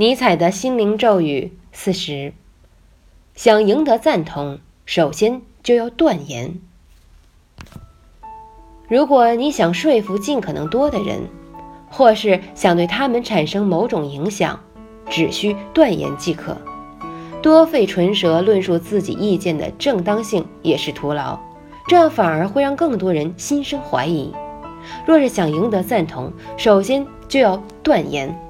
尼采的心灵咒语四十。想赢得赞同首先就要断言。如果你想说服尽可能多的人或是想对他们产生某种影响只需断言即可。多费唇舌论述自己意见的正当性也是徒劳这样反而会让更多人心生怀疑。若是想赢得赞同首先就要断言。